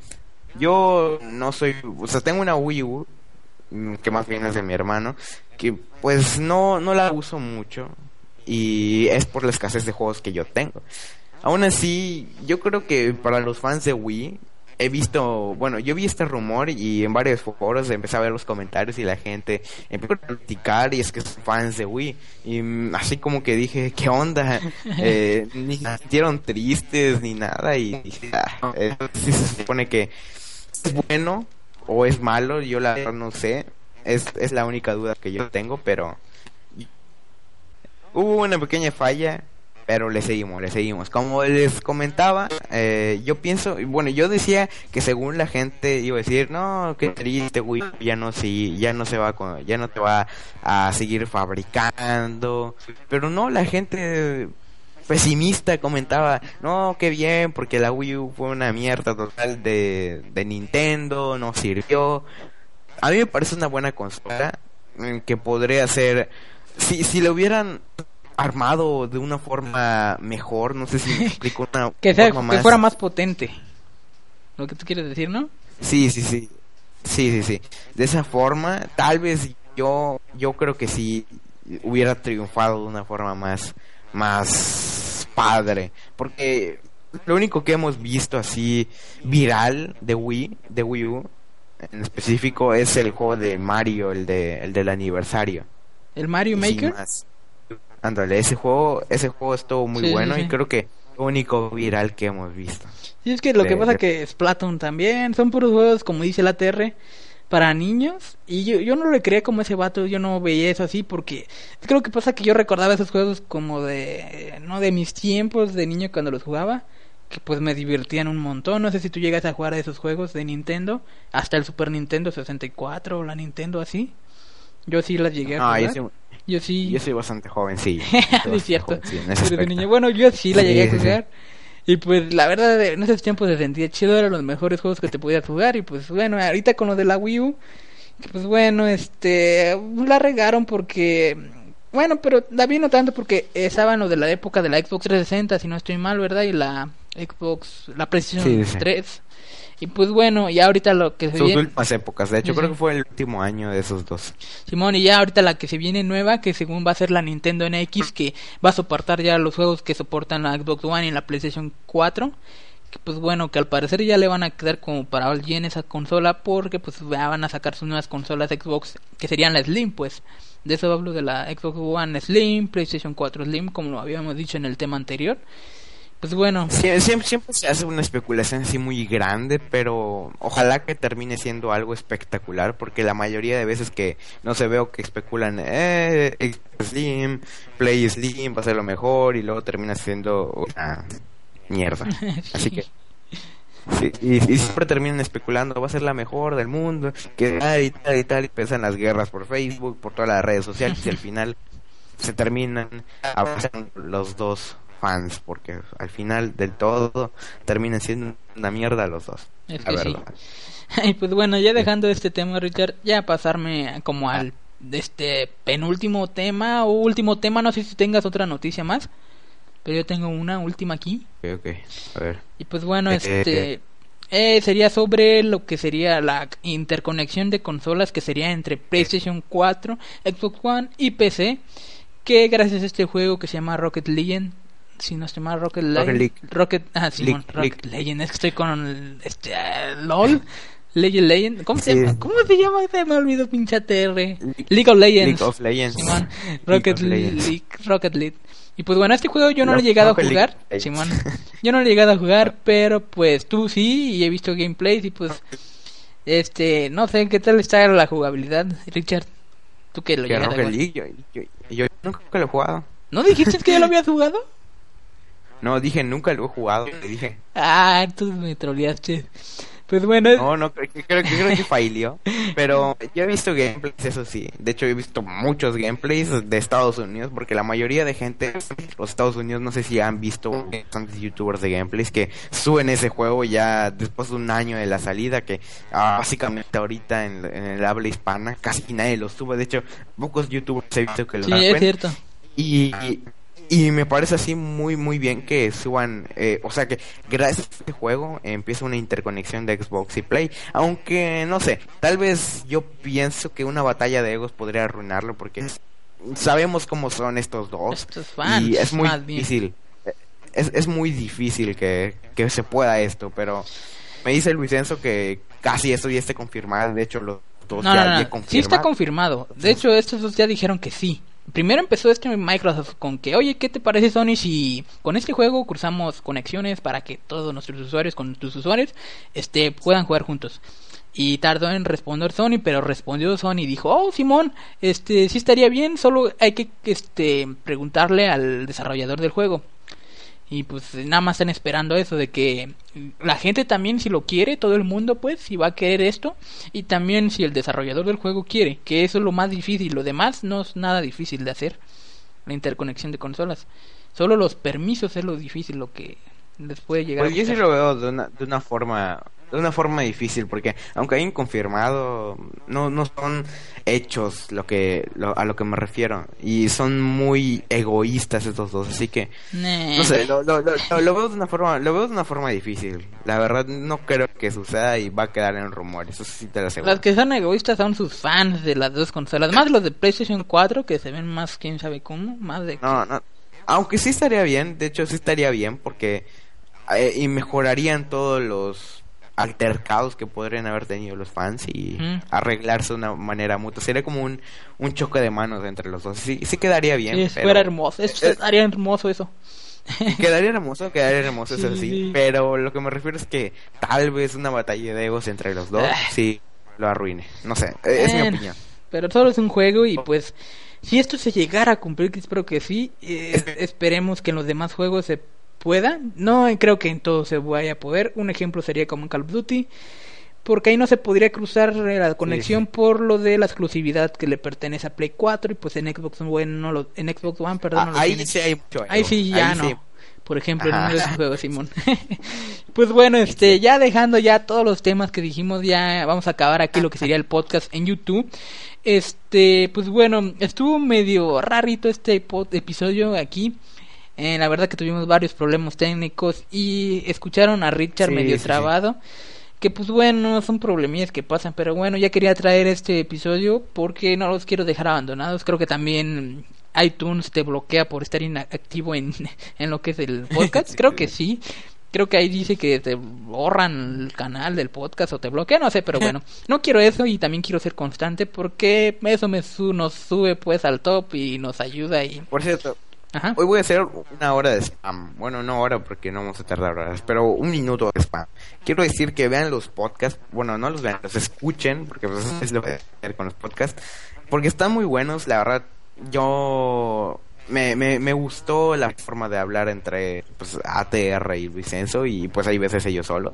Speaker 2: yo no soy, o sea, tengo una Wii U, mm, que más bien es de mi hermano, que pues no, no la uso mucho y es por la escasez de juegos que yo tengo. Aún así, yo creo que para los fans de Wii, he visto, bueno, yo vi este rumor y en varios foros empecé a ver los comentarios y la gente empezó a criticar y es que son fans de Wii. Y mm, así como que dije, ¿qué onda? Eh, ni se sintieron tristes ni nada y dije, ah, se supone que bueno o es malo, yo la verdad no sé. Es, es la única duda que yo tengo, pero hubo una pequeña falla pero le seguimos, le seguimos. Como les comentaba, eh, yo pienso, bueno, yo decía que según la gente iba a decir, no, qué triste, Wii ya no sí, ya no se va con, ya no te va a seguir fabricando, pero no, la gente pesimista comentaba, no, qué bien, porque la Wii U fue una mierda total de, de Nintendo, no sirvió. A mí me parece una buena consola que podría ser, si, si le hubieran armado de una forma mejor, no sé si me explico una
Speaker 1: que, sea, que fuera más potente. Lo que tú quieres decir, ¿no?
Speaker 2: Sí, sí, sí. Sí, sí, sí. De esa forma, tal vez yo yo creo que sí hubiera triunfado de una forma más más padre, porque lo único que hemos visto así viral de Wii, de Wii U en específico es el juego de Mario, el de el del aniversario.
Speaker 1: ¿El Mario Maker?
Speaker 2: Ándale, ese juego, ese juego estuvo muy bueno y creo que lo único viral que hemos visto.
Speaker 1: Sí, es que lo que pasa que Splatoon también, son puros juegos, como dice la TR, para niños. Y yo, yo no le creía como ese vato, yo no veía eso así, porque creo que pasa que yo recordaba esos juegos como de, no de mis tiempos de niño cuando los jugaba, que pues me divertían un montón. No sé si tú llegas a jugar a esos juegos de Nintendo, hasta el Super Nintendo 64 o la Nintendo así. Yo sí las llegué a jugar. Yo sí.
Speaker 2: Yo soy bastante joven, sí.
Speaker 1: es cierto. Bueno, yo sí la llegué a jugar. Y pues la verdad, en esos tiempos se sentía chido, eran los mejores juegos que te podías jugar. Y pues bueno, ahorita con lo de la Wii U, pues bueno, este, la regaron porque, bueno, pero también no tanto porque estaban lo de la época de la Xbox 360, si no estoy mal, ¿verdad? Y la Xbox, la PlayStation 3. Y pues bueno, ya ahorita lo que
Speaker 2: se Sus últimas épocas, de hecho creo que fue el último año de esos dos.
Speaker 1: Simón, y ya ahorita la que se viene nueva, que según va a ser la Nintendo NX, que va a soportar ya los juegos que soportan la Xbox One y la PlayStation 4. Que pues bueno, que al parecer ya le van a quedar como para alguien esa consola, porque pues ya van a sacar sus nuevas consolas Xbox, que serían la Slim, pues. De eso hablo de la Xbox One Slim, PlayStation 4 Slim, como lo habíamos dicho en el tema anterior. Pues
Speaker 2: siempre, siempre se hace una especulación así muy grande, pero ojalá que termine siendo algo espectacular, porque la mayoría de veces que no se veo que especulan, eh, Slim, Play Slim va a ser lo mejor, y luego termina siendo una mierda. Así que. y, siempre terminan especulando, va a ser la mejor del mundo, que tal y tal y tal, y empiezan las guerras por Facebook, por todas las redes sociales, y al final se terminan avanzando los dos fans, porque al final del todo terminan siendo una mierda los dos. la verdad.
Speaker 1: Y pues bueno, ya dejando este tema, Richard, ya pasarme como al este penúltimo tema o último tema, no sé si tengas otra noticia más, pero yo tengo una última aquí.
Speaker 2: Ok, a ver.
Speaker 1: Y pues bueno, eh, este eh, sería sobre lo que sería la interconexión de consolas que sería entre PlayStation 4, Xbox One y PC, que gracias a este juego que se llama Rocket League si no estoy mal, Rocket, League. Rocket, ah, Simón, Rocket Legend. Es que estoy con este uh, LOL. Legend Legend. ¿Cómo se llama? ¿Cómo se llama? Se me olvidó pinche TR. League of Legends.
Speaker 2: League of Legends.
Speaker 1: Simón. Rocket League. Rocket League. Y pues bueno, este juego yo no lo he llegado a jugar, Simón. Yo no lo he llegado a jugar, pero pues tú sí, y he visto gameplays y pues este, no sé qué tal está la jugabilidad, Richard. Tú que lo llegaste a jugar.
Speaker 2: League, yo, yo, yo, nunca lo he jugado.
Speaker 1: ¿No dijiste que ya lo habías jugado?
Speaker 2: No, dije, nunca lo he jugado, te dije.
Speaker 1: Ah, tú me troleaste. Pues bueno.
Speaker 2: No, no, creo, creo, creo que falló. Pero yo he visto gameplays, eso sí. De hecho, he visto muchos gameplays de Estados Unidos, porque la mayoría de gente, los Estados Unidos, no sé si han visto bastantes youtubers de gameplays que suben ese juego ya después de un año de la salida, que ah, básicamente ahorita en, el habla hispana casi nadie lo sube. De hecho, pocos youtubers he visto que lo
Speaker 1: Sí, es cierto.
Speaker 2: Y, y me parece así muy muy bien que suban, eh, o sea que gracias a este juego empieza una interconexión de Xbox y Play, aunque no sé, tal vez yo pienso que una batalla de egos podría arruinarlo porque sabemos cómo son estos dos. Y es muy difícil, es, es muy difícil que, que se pueda esto, pero me dice Luis Enzo que casi esto ya esté confirmado, de hecho los dos ya,
Speaker 1: Sí está confirmado, de hecho estos dos ya dijeron que sí primero empezó este Microsoft con que, oye, ¿qué te parece Sony si con este juego cruzamos conexiones para que todos nuestros usuarios con tus usuarios este, puedan jugar juntos? Y tardó en responder Sony, pero respondió Sony y dijo, oh Simón, este sí estaría bien, solo hay que este preguntarle al desarrollador del juego. Y pues nada más están esperando eso de que la gente también si lo quiere, todo el mundo pues si va a querer esto y también si el desarrollador del juego quiere, que eso es lo más difícil, lo demás no es nada difícil de hacer, la interconexión de consolas. Solo los permisos es lo difícil, lo que les puede llegar.
Speaker 2: Pues yo sí lo veo de una, de una forma de una forma difícil porque aunque hayan confirmado no no son hechos lo que a lo que me refiero y son muy egoístas estos dos así que no sé lo, lo, veo de una forma lo veo de una forma difícil. La verdad no creo que suceda y va a quedar en rumores eso sí te lo aseguro.
Speaker 1: Las que son egoístas son sus fans de las dos consolas más los de PlayStation 4 que se ven más quién sabe cómo más de
Speaker 2: no no aunque sí estaría bien de hecho sí estaría bien porque eh, y mejorarían todos los altercados que podrían haber tenido los fans y arreglarse de una manera mutua. Sería como un, un choque de manos entre los dos. Sí, sí quedaría bien.
Speaker 1: Sí, fuera hermoso. Eso, eh, hermoso eso.
Speaker 2: Quedaría hermoso, quedaría hermoso, eso sí, Pero lo que me refiero es que tal vez una batalla de egos entre los dos, ah. sí, lo arruine. No sé, es mi opinión.
Speaker 1: Pero solo es un juego y pues si esto se llegara a cumplir, que espero que sí, eh, esperemos que en los demás juegos se pueda. No creo que en todo se vaya a poder. Un ejemplo sería como en Call of Duty. Porque ahí no se podría cruzar la conexión por lo de la exclusividad que le pertenece a Play 4 y pues en Xbox One, no lo, en Xbox One perdón,
Speaker 2: ah, ahí sí hay mucho.
Speaker 1: Ahí sí ya no. Por ejemplo, en uno de esos juegos, Simón. pues bueno, este, ya dejando ya todos los temas que dijimos, ya vamos a acabar aquí lo que sería el podcast en YouTube. Este, pues bueno, estuvo medio rarito este episodio aquí. Eh, la verdad que tuvimos varios problemas técnicos y escucharon a Richard medio trabado. Que pues bueno, son problemillas que pasan, pero bueno, ya quería traer este episodio porque no los quiero dejar abandonados. Creo que también iTunes te bloquea por estar inactivo en, en lo que es el podcast. Creo que sí. Creo que ahí dice que te borran el canal del podcast o te bloquean, no sé, pero bueno, no quiero eso y también quiero ser constante porque eso me nos sube pues al top y nos ayuda y...
Speaker 2: Por cierto, Hoy voy a hacer una hora de spam. Bueno, no hora porque no vamos a tardar horas, pero un minuto de spam. Quiero decir que vean los podcasts. Bueno, no los vean, los escuchen, porque pues, es lo que voy a hacer con los podcasts. Porque están muy buenos, la verdad. Yo me, me, me gustó la forma de hablar entre pues, ATR y Vicenzo y pues hay veces ellos solo.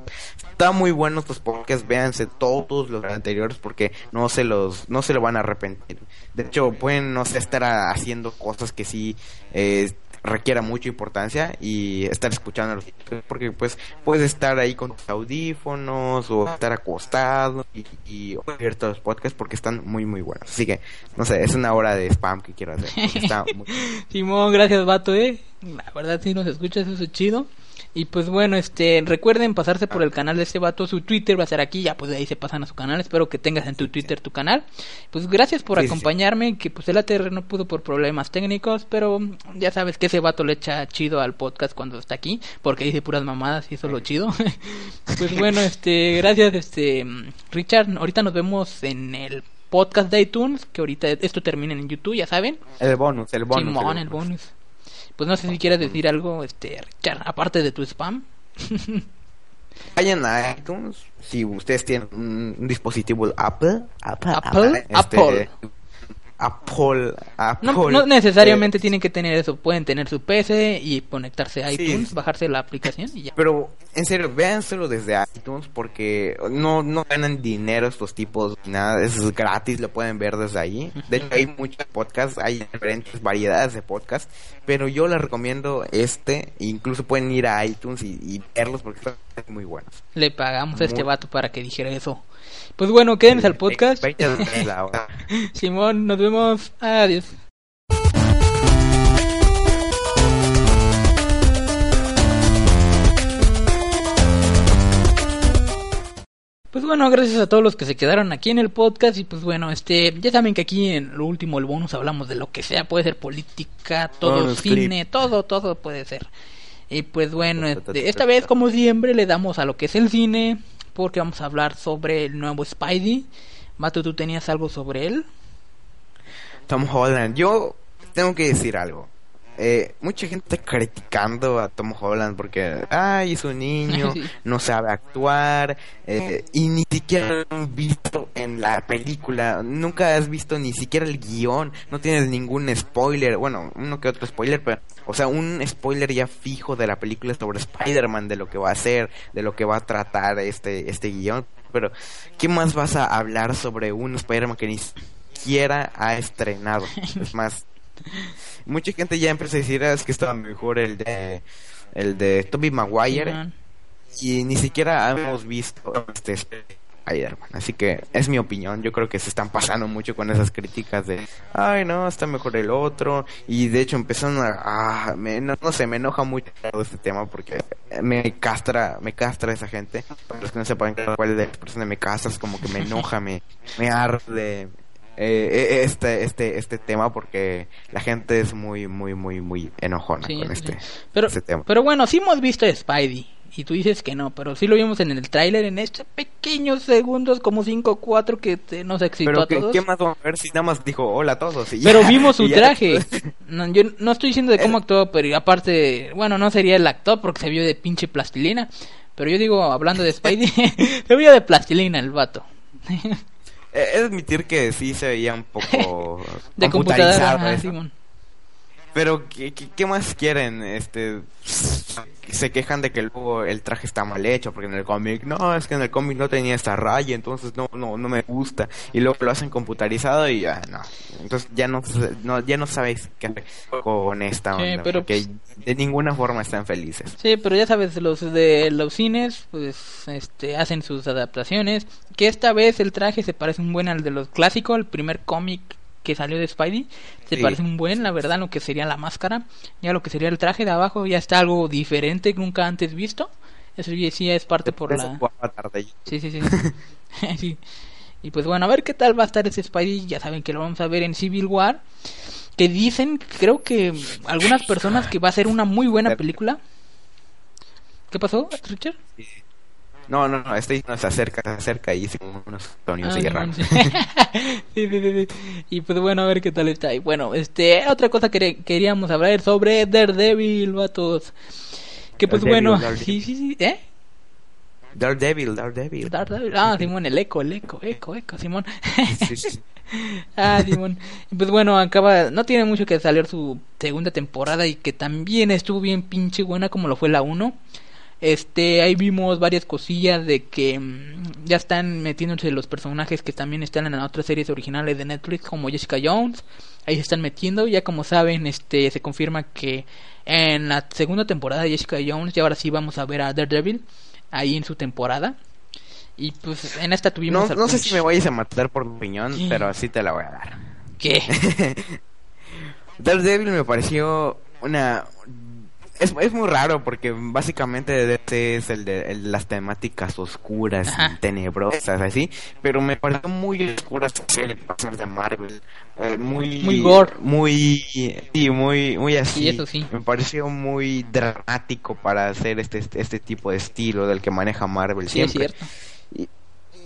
Speaker 2: Está muy bueno estos podcasts, véanse todos los anteriores porque no se los no se lo van a arrepentir. De hecho, pueden no sé estar haciendo cosas que sí eh, requiera mucha importancia y estar escuchando porque pues puedes estar ahí con tus audífonos o estar acostado y, y oír todos los podcasts porque están muy muy buenos. Así que no sé es una hora de spam que quiero hacer
Speaker 1: Simón gracias vato eh. La verdad si nos escuchas eso es chido y pues bueno, este, recuerden pasarse por el canal de este vato, su Twitter va a ser aquí, ya pues de ahí se pasan a su canal, espero que tengas en tu Twitter tu canal. Pues gracias por acompañarme, que pues el ATR no pudo por problemas técnicos, pero ya sabes que ese vato le echa chido al podcast cuando está aquí, porque dice puras mamadas y eso es lo chido. pues bueno, este, gracias este Richard, ahorita nos vemos en el podcast de iTunes, que ahorita esto termina en YouTube, ya saben.
Speaker 2: El bonus, el bonus.
Speaker 1: Simón, el bonus. Pues no sé si quieres decir algo, este, Richard, aparte de tu spam.
Speaker 2: Vayan a iTunes si ustedes tienen un, dispositivo Apple,
Speaker 1: Apple, Apple, Apple. Apple, No, necesariamente tienen que tener eso, pueden tener su PC y conectarse a iTunes, bajarse la aplicación y ya.
Speaker 2: Pero en serio, véanselo desde iTunes porque no, no ganan dinero estos tipos, nada, es gratis, lo pueden ver desde ahí. De hecho, hay muchos podcasts, hay diferentes variedades de podcasts, pero yo les recomiendo este, incluso pueden ir a iTunes y, verlos porque están muy buenos.
Speaker 1: Le pagamos a este vato para que dijera eso. Pues bueno, quédense al podcast. Simón, nos vemos. Adiós. Pues bueno, gracias a todos los que se quedaron aquí en el podcast y pues bueno, este, ya saben que aquí en lo último el bonus hablamos de lo que sea, puede ser política, todo cine, todo, todo puede ser. Y pues bueno, este, esta vez como siempre le damos a lo que es el cine, porque vamos a hablar sobre el nuevo Spidey. Mato, ¿tú tenías algo sobre él?
Speaker 2: Tom Holland, yo tengo que decir algo. Eh, mucha gente criticando a Tom Holland porque, ay, es un niño, no sabe actuar, eh, y ni siquiera lo han visto en la película, nunca has visto ni siquiera el guion, no tienes ningún spoiler, bueno, uno que otro spoiler, pero, o sea, un spoiler ya fijo de la película sobre Spider-Man, de lo que va a hacer, de lo que va a tratar este, este guion, pero, ¿qué más vas a hablar sobre un Spider-Man que ni siquiera ha estrenado? Es más, mucha gente ya empezó a decir ah, es que estaba mejor el de el de Tobey Maguire y ni siquiera hemos visto este Spider-Man. Así que es mi opinión. Yo creo que se están pasando mucho con esas críticas de, ay, no, está mejor el otro. Y de hecho empezaron a, ah, no, sé, me enoja mucho todo este tema porque me castra, me castra esa gente. Para los que no sepan cuál es la expresión de me castra, es como que me enoja, me, me arde, eh, eh, este este este tema porque la gente es muy muy muy muy enojona con este,
Speaker 1: pero,
Speaker 2: este tema.
Speaker 1: Pero bueno, sí hemos visto Spidey y tú dices que no, pero sí lo vimos en el tráiler en estos pequeños segundos como 5 o 4 que nos excitó
Speaker 2: pero
Speaker 1: a todos.
Speaker 2: ¿qué más vamos a ver si nada más dijo hola a todos?
Speaker 1: pero vimos su traje. no, yo no estoy diciendo de cómo actuó, pero aparte, bueno, no sería el actor porque se vio de pinche plastilina, pero yo digo hablando de Spidey, se vio de plastilina el vato.
Speaker 2: Eh, es admitir que sí se veía un poco
Speaker 1: de computadora, Simón.
Speaker 2: Pero ¿qué, ¿qué, más quieren? Este se quejan de que luego el traje está mal hecho porque en el cómic no, es que en el cómic no tenía esta raya, entonces no no no me gusta y luego lo hacen computarizado y ya no. Entonces ya no, ya no sabéis qué hacer con esta onda, pero porque de ninguna forma están felices.
Speaker 1: Sí, pero ya sabes los de los cines pues este hacen sus adaptaciones, que esta vez el traje se parece un buen al de los clásicos, el primer cómic que salió de Spidey. Se parece un buen, la verdad, lo que sería la máscara. Ya lo que sería el traje de abajo ya está algo diferente que nunca antes visto. Eso sí es parte por la... Sí, sí, sí. sí. Y pues bueno, a ver qué tal va a estar ese Spidey. Ya saben que lo vamos a ver en Civil War. Que dicen, creo que algunas personas que va a ser una muy buena película. ¿Qué pasó, Richard?
Speaker 2: No, no, no, este no se acerca, se acerca y unos sonidos ah,
Speaker 1: sí, sí, sí, Y pues bueno, a ver qué tal está. Y bueno, este, otra cosa que queríamos hablar sobre Daredevil, vatos. Que pues bueno, sí, sí, sí, ¿eh?
Speaker 2: Daredevil, Daredevil.
Speaker 1: Daredevil. Ah, Simón, el eco, el eco, eco, eco, Simón. ah, Simón. Pues bueno, acaba, no tiene mucho que salir su segunda temporada y que también estuvo bien pinche buena como lo fue la 1. Este, ahí vimos varias cosillas de que mm, ya están metiéndose los personajes que también están en las otras series originales de Netflix como Jessica Jones. Ahí se están metiendo, ya como saben, este se confirma que en la segunda temporada de Jessica Jones ya ahora sí vamos a ver a Daredevil ahí en su temporada. Y pues en esta tuvimos
Speaker 2: No, no sé si me vayas a matar por mi opinión, pero así te la voy a dar.
Speaker 1: ¿Qué?
Speaker 2: Daredevil me pareció una es, es muy raro porque básicamente este es el de las temáticas oscuras y tenebrosas así, pero me pareció muy oscura esta serie pasar de Marvel, eh, muy
Speaker 1: muy gore,
Speaker 2: muy sí, muy muy así.
Speaker 1: eso sí.
Speaker 2: Me pareció muy dramático para hacer este este tipo de estilo del que maneja Marvel
Speaker 1: sí,
Speaker 2: siempre.
Speaker 1: Es cierto.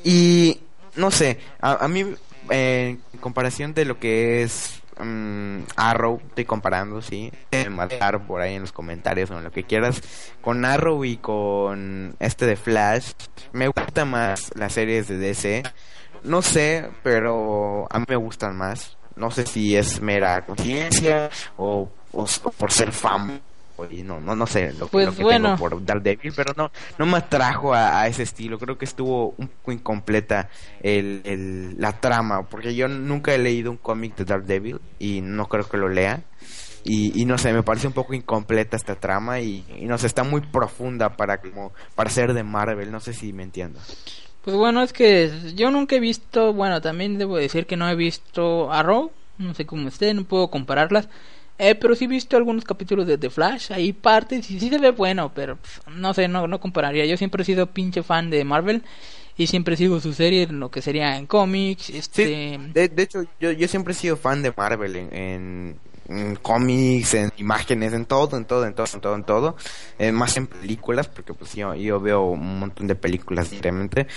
Speaker 2: Y, no sé, a, a mí en comparación de lo que es um, Arrow, estoy comparando, sí, matar por ahí en los comentarios o en lo que quieras, con Arrow y con este de Flash, me gusta más las series de DC, no sé, pero a mí me gustan más, no sé si es mera conciencia o, o, por ser fan y no, no, no sé lo,
Speaker 1: pues
Speaker 2: que
Speaker 1: bueno.
Speaker 2: tengo por Daredevil, pero no, no me atrajo a, ese estilo. Creo que estuvo un poco incompleta el, el, la trama, porque yo nunca he leído un cómic de Daredevil y no creo que lo lea. Y, y no sé, me parece un poco incompleta esta trama y, no sé, está muy profunda para como para ser de Marvel, no sé si me entiendo.
Speaker 1: Pues bueno, es que yo nunca he visto, bueno, también debo decir que no he visto Arrow, no sé cómo esté, no puedo compararlas. Eh, pero sí he visto algunos capítulos de The Flash, ahí partes y sí se ve bueno, pero no sé, no, no compararía. Yo siempre he sido pinche fan de Marvel y siempre sigo su serie en lo que sería en cómics. Este...
Speaker 2: de, hecho, yo, yo siempre he sido fan de Marvel en, en, cómics, en imágenes, en todo, en todo, en todo, en todo, en todo. Eh, más en películas, porque pues yo, yo veo un montón de películas diariamente.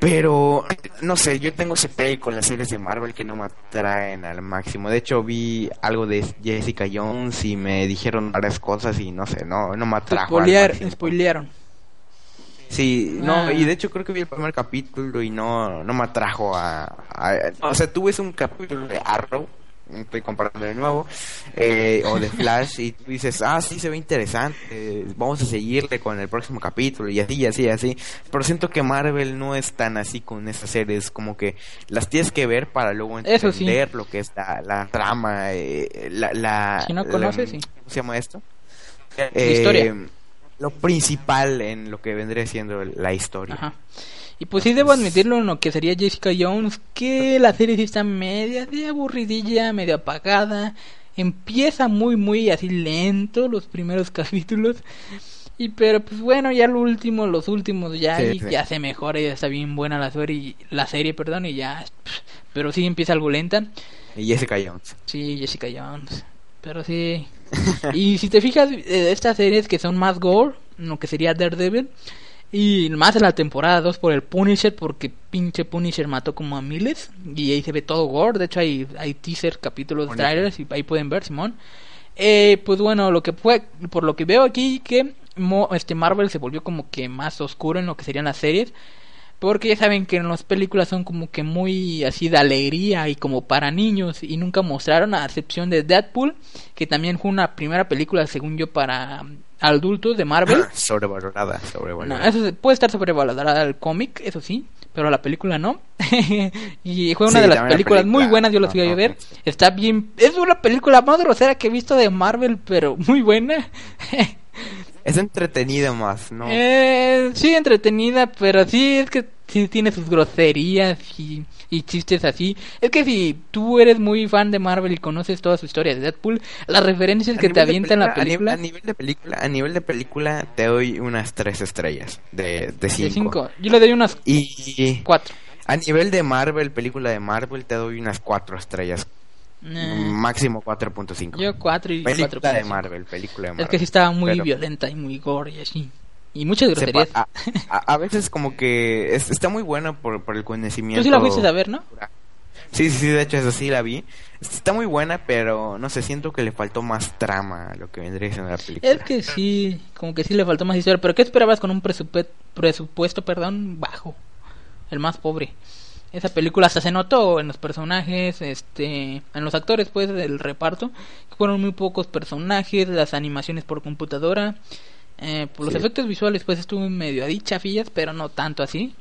Speaker 2: Pero, no sé, yo tengo ese con las series de Marvel que no me atraen al máximo. De hecho, vi algo de Jessica Jones y me dijeron varias cosas y no sé, no, no me atrajo.
Speaker 1: spoilearon.
Speaker 2: Sí, no, ah. y de hecho creo que vi el primer capítulo y no, no me atrajo a, a, O sea, tú ves un capítulo de Arrow estoy comparando de nuevo, eh, o de Flash, y tú dices, ah, sí, se ve interesante, vamos a seguirle con el próximo capítulo, y así, y así, y así. Pero siento que Marvel no es tan así con estas series, como que las tienes que ver para luego entender lo que es la, trama, eh, la, la...
Speaker 1: Si no conoces, sí.
Speaker 2: ¿Cómo se llama esto?
Speaker 1: historia.
Speaker 2: Eh, lo principal en lo que vendría siendo la historia. Ajá.
Speaker 1: Y pues sí debo admitirlo en lo que sería Jessica Jones, que la serie sí está media de aburridilla, medio apagada. Empieza muy, muy así lento los primeros capítulos. Y pero pues bueno, ya lo último, los últimos ya ya se mejora, ya está bien buena la serie, la serie, perdón, y ya pero sí empieza algo lenta.
Speaker 2: Y Jessica Jones.
Speaker 1: Sí, Jessica Jones. Pero sí. y si te fijas de estas series que son más gore, lo que sería Daredevil, y más en la temporada 2 por el Punisher, porque pinche Punisher mató como a miles. Y ahí se ve todo gore. De hecho, hay, hay teaser, capítulos, trailers, y ahí pueden ver, Simón. Eh, pues bueno, lo que fue, por lo que veo aquí, que este Marvel se volvió como que más oscuro en lo que serían las series. Porque ya saben que en las películas son como que muy así de alegría y como para niños y nunca mostraron a excepción de Deadpool, que también fue una primera película según yo para adultos de Marvel.
Speaker 2: sobrevalorada, sobrevalorada.
Speaker 1: No, eso puede estar sobrevalorada el cómic, eso sí, pero la película no. y fue una de las películas muy buenas, yo la fui a ver. Está bien, es una película más grosera que he visto de Marvel, pero muy buena.
Speaker 2: Es entretenida más, ¿no?
Speaker 1: Eh, sí, entretenida, pero sí es que sí tiene sus groserías y, chistes así. Es que si tú eres muy fan de Marvel y conoces toda su historia de Deadpool, las referencias que te avientan la película
Speaker 2: a, nivel, de película. A nivel de película te doy unas tres estrellas de, de cinco. De cinco.
Speaker 1: Yo le doy unas
Speaker 2: y,
Speaker 1: cuatro.
Speaker 2: A nivel de Marvel, película de Marvel, te doy unas cuatro estrellas. Máximo 4.5.
Speaker 1: Yo 4 y
Speaker 2: película de Marvel, película de Marvel.
Speaker 1: Es que sí estaba muy violenta y muy gore y así. Y muchas groserías.
Speaker 2: A, a, veces como que está muy buena por, por el conocimiento.
Speaker 1: Tú sí la fuiste a ver, ¿no?
Speaker 2: Sí, sí, sí, de hecho eso sí la vi. Está muy buena, pero no sé, siento que le faltó más trama a lo que vendría siendo la película.
Speaker 1: Es que sí, como que sí le faltó más historia. Pero ¿qué esperabas con un presupuesto, presupuesto perdón, bajo? El más pobre esa película hasta se notó en los personajes, este, en los actores pues del reparto, fueron muy pocos personajes, las animaciones por computadora, eh, por los efectos visuales pues estuvo medio a chafillas, pero no tanto así.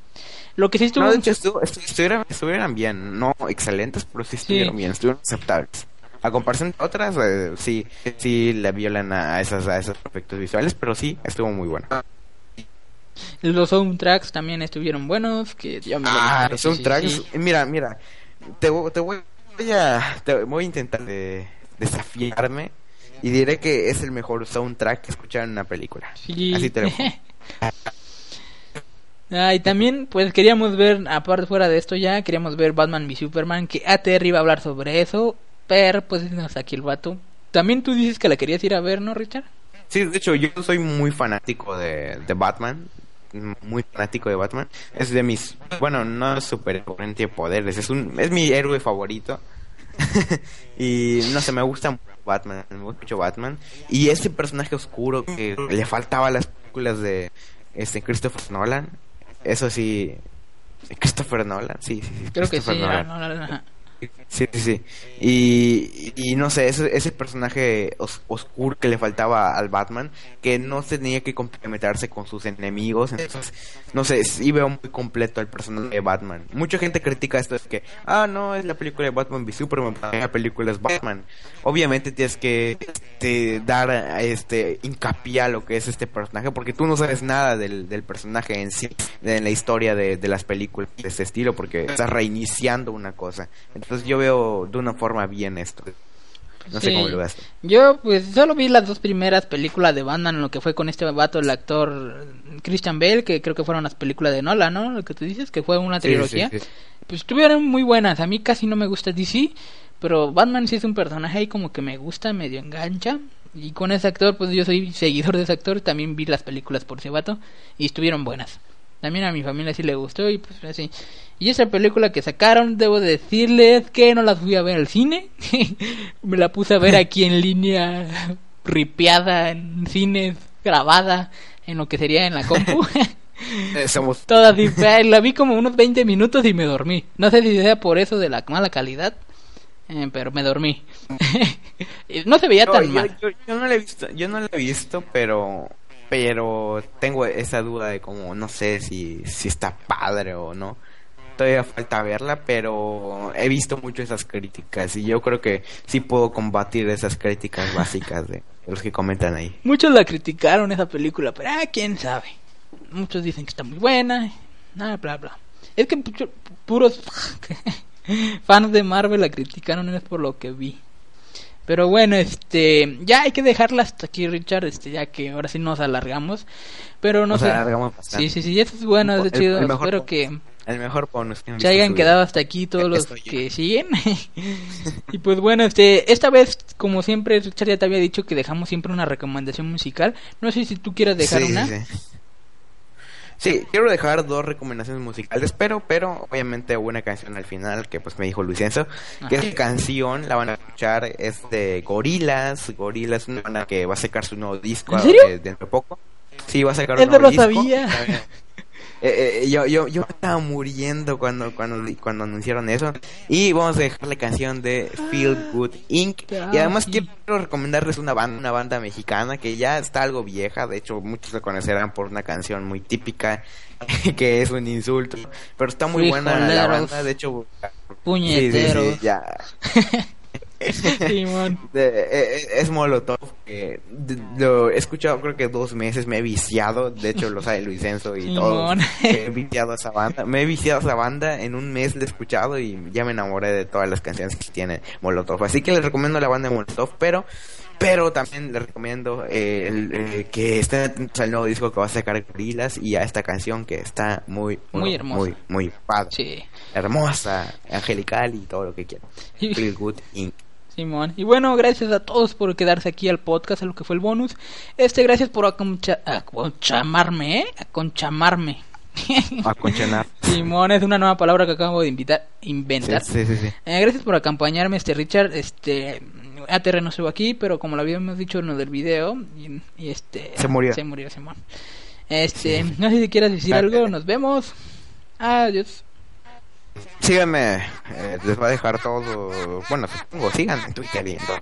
Speaker 1: Lo que sí estuvo...
Speaker 2: No, de hecho estuvieran, bien, no excelentes, pero sí estuvieron bien, estuvieron aceptables. A comparación de otras, eh, sí, sí le violan a, esas, a esos efectos visuales, pero sí, estuvo muy bueno.
Speaker 1: Los soundtracks también estuvieron buenos. Que
Speaker 2: ah, los soundtracks. Mira, mira. Te, te, voy a, te voy a intentar desafiarme y diré que es el mejor soundtrack que escuchar en una película. Así te lo
Speaker 1: Ah, y también, pues queríamos ver, aparte fuera de esto ya, queríamos ver Batman y Superman, que ATR iba a hablar sobre eso, pero pues aquí el vato. También tú dices que la querías ir a ver, ¿no, Richard?
Speaker 2: Sí, de hecho, yo soy muy fanático de, de Batman muy fanático de Batman. Es de mis, bueno, no es super de poderes, es un, es mi héroe favorito. y no sé, me gusta Batman, me gusta mucho Batman. Y ese personaje oscuro que le faltaba a las películas de este Christopher Nolan, eso sí, Christopher Nolan, sí, sí, sí
Speaker 1: Creo que sí,
Speaker 2: Sí, sí, sí. Y, y, no sé, ese, ese personaje oscuro que le faltaba al Batman, que no tenía que complementarse con sus enemigos. Entonces, no sé, sí veo muy completo el personaje de Batman. Mucha gente critica esto, es que, ah, no, es la película de Batman v Superman, la película es Batman. Obviamente tienes que este, dar este hincapié a lo que es este personaje, porque tú no sabes nada del, del personaje en sí, de la historia de, de las películas de este estilo, porque estás reiniciando una cosa. Entonces yo veo de una forma bien esto. No sé cómo lo ves.
Speaker 1: Yo pues solo vi las dos primeras películas de Batman, lo que fue con este vato, el actor Christian Bale, que creo que fueron las películas de Nola, ¿no? Lo que tú dices, que fue una trilogía. pues estuvieron muy buenas. A mí casi no me gusta DC, pero Batman sí es un personaje ahí como que me gusta, medio engancha. Y con ese actor, pues yo soy seguidor de ese actor, también vi las películas por ese vato y estuvieron buenas. también a mi familia sí le gustó y pues así. Y esa película que sacaron, debo decirles que no la fui a ver al cine. Me la puse a ver aquí en línea, ripiada en cines, grabada en lo que sería en la compu.
Speaker 2: Eh, somos
Speaker 1: Toda así, fea, la vi como unos 20 minutos y me dormí. No sé si sea por eso de la mala calidad, eh, pero me dormí. no se veía
Speaker 2: No,
Speaker 1: tan
Speaker 2: yo,
Speaker 1: mal.
Speaker 2: yo- yo no la he visto, yo no la he visto, pero pero tengo esa duda de como no sé si si está padre o no. Todavía falta verla, pero he visto mucho esas críticas y yo creo que sí puedo combatir esas críticas básicas de los que comentan ahí.
Speaker 1: Muchos la criticaron esa película, pero ah, quién sabe. Muchos dicen que está muy buena, nada, bla, bla. Es que pu- puros fans de Marvel la criticaron, es por lo que vi. Pero bueno, este, ya hay que dejarla hasta aquí, Richard, este, ya que ahora sí nos alargamos. Pero no
Speaker 2: Nos
Speaker 1: sé.
Speaker 2: alargamos bastante.
Speaker 1: Sí, sí, sí, eso es bueno, es chido. Espero que
Speaker 2: El mejor bonus que
Speaker 1: se hayan quedado hasta aquí todos los
Speaker 2: Estoy yo.
Speaker 1: que siguen. y pues bueno, este, esta vez, como siempre, Richard ya te había dicho que dejamos siempre una recomendación musical. No sé si tú quieras dejar
Speaker 2: Sí,
Speaker 1: una.
Speaker 2: sí. Sí, quiero dejar dos recomendaciones musicales, pero, pero obviamente una canción al final que pues me dijo Luisenzo, que esa canción la van a escuchar es de Gorilas, Gorilas una banda que va a sacar su nuevo disco eh, dentro de poco. Sí, va a sacar un nuevo disco.
Speaker 1: sabía.
Speaker 2: Eh, eh, yo, yo, yo me estaba muriendo cuando, cuando, cuando anunciaron eso. Y vamos a dejar la canción de Feel Good Inc.
Speaker 1: Ah,
Speaker 2: y además quiero recomendarles una banda, una banda mexicana que ya está algo vieja. De hecho, muchos la conocerán por una canción muy típica que es un insulto. Pero está muy buena la banda. De hecho, sí, sí,
Speaker 1: Puñeteros.
Speaker 2: sí, ya.
Speaker 1: Simón.
Speaker 2: De- eh, eh, es Molotov que de- lo he escuchado creo que dos meses me he viciado de hecho lo sabe Luis Enzo y todo he viciado a esa banda me he viciado a esa banda en un mes la he escuchado y ya me enamoré de todas las canciones que tiene Molotov así que les recomiendo la banda de Molotov pero pero también les recomiendo eh, el- eh, que estén atentos al nuevo disco que va a sacar Gorillaz y a esta canción que está muy
Speaker 1: Muy hermosa.
Speaker 2: muy muy padre
Speaker 1: Sí.
Speaker 2: hermosa angelical y todo lo que quieran Feel Good Inc.
Speaker 1: Simón. Y bueno, gracias a todos por quedarse aquí al podcast, a lo que fue el bonus. Este, gracias por aconcha- aconchamarme, ¿eh? Aconchamarme. Simón es una nueva palabra que acabo de invitar, inventar.
Speaker 2: Sí, sí, sí.
Speaker 1: Eh, gracias por acompañarme, este Richard. Este ATR no estuvo aquí, pero como lo habíamos dicho en lo del video, y, y este
Speaker 2: Se murió.
Speaker 1: Se murió, Simón. Este, no sé si quieras decir
Speaker 2: Ah,
Speaker 1: algo.
Speaker 2: eh.
Speaker 1: Nos vemos. Adiós.
Speaker 2: Síganme, eh, les va a dejar todo. Bueno, supongo, síganme en Twitter y en todo.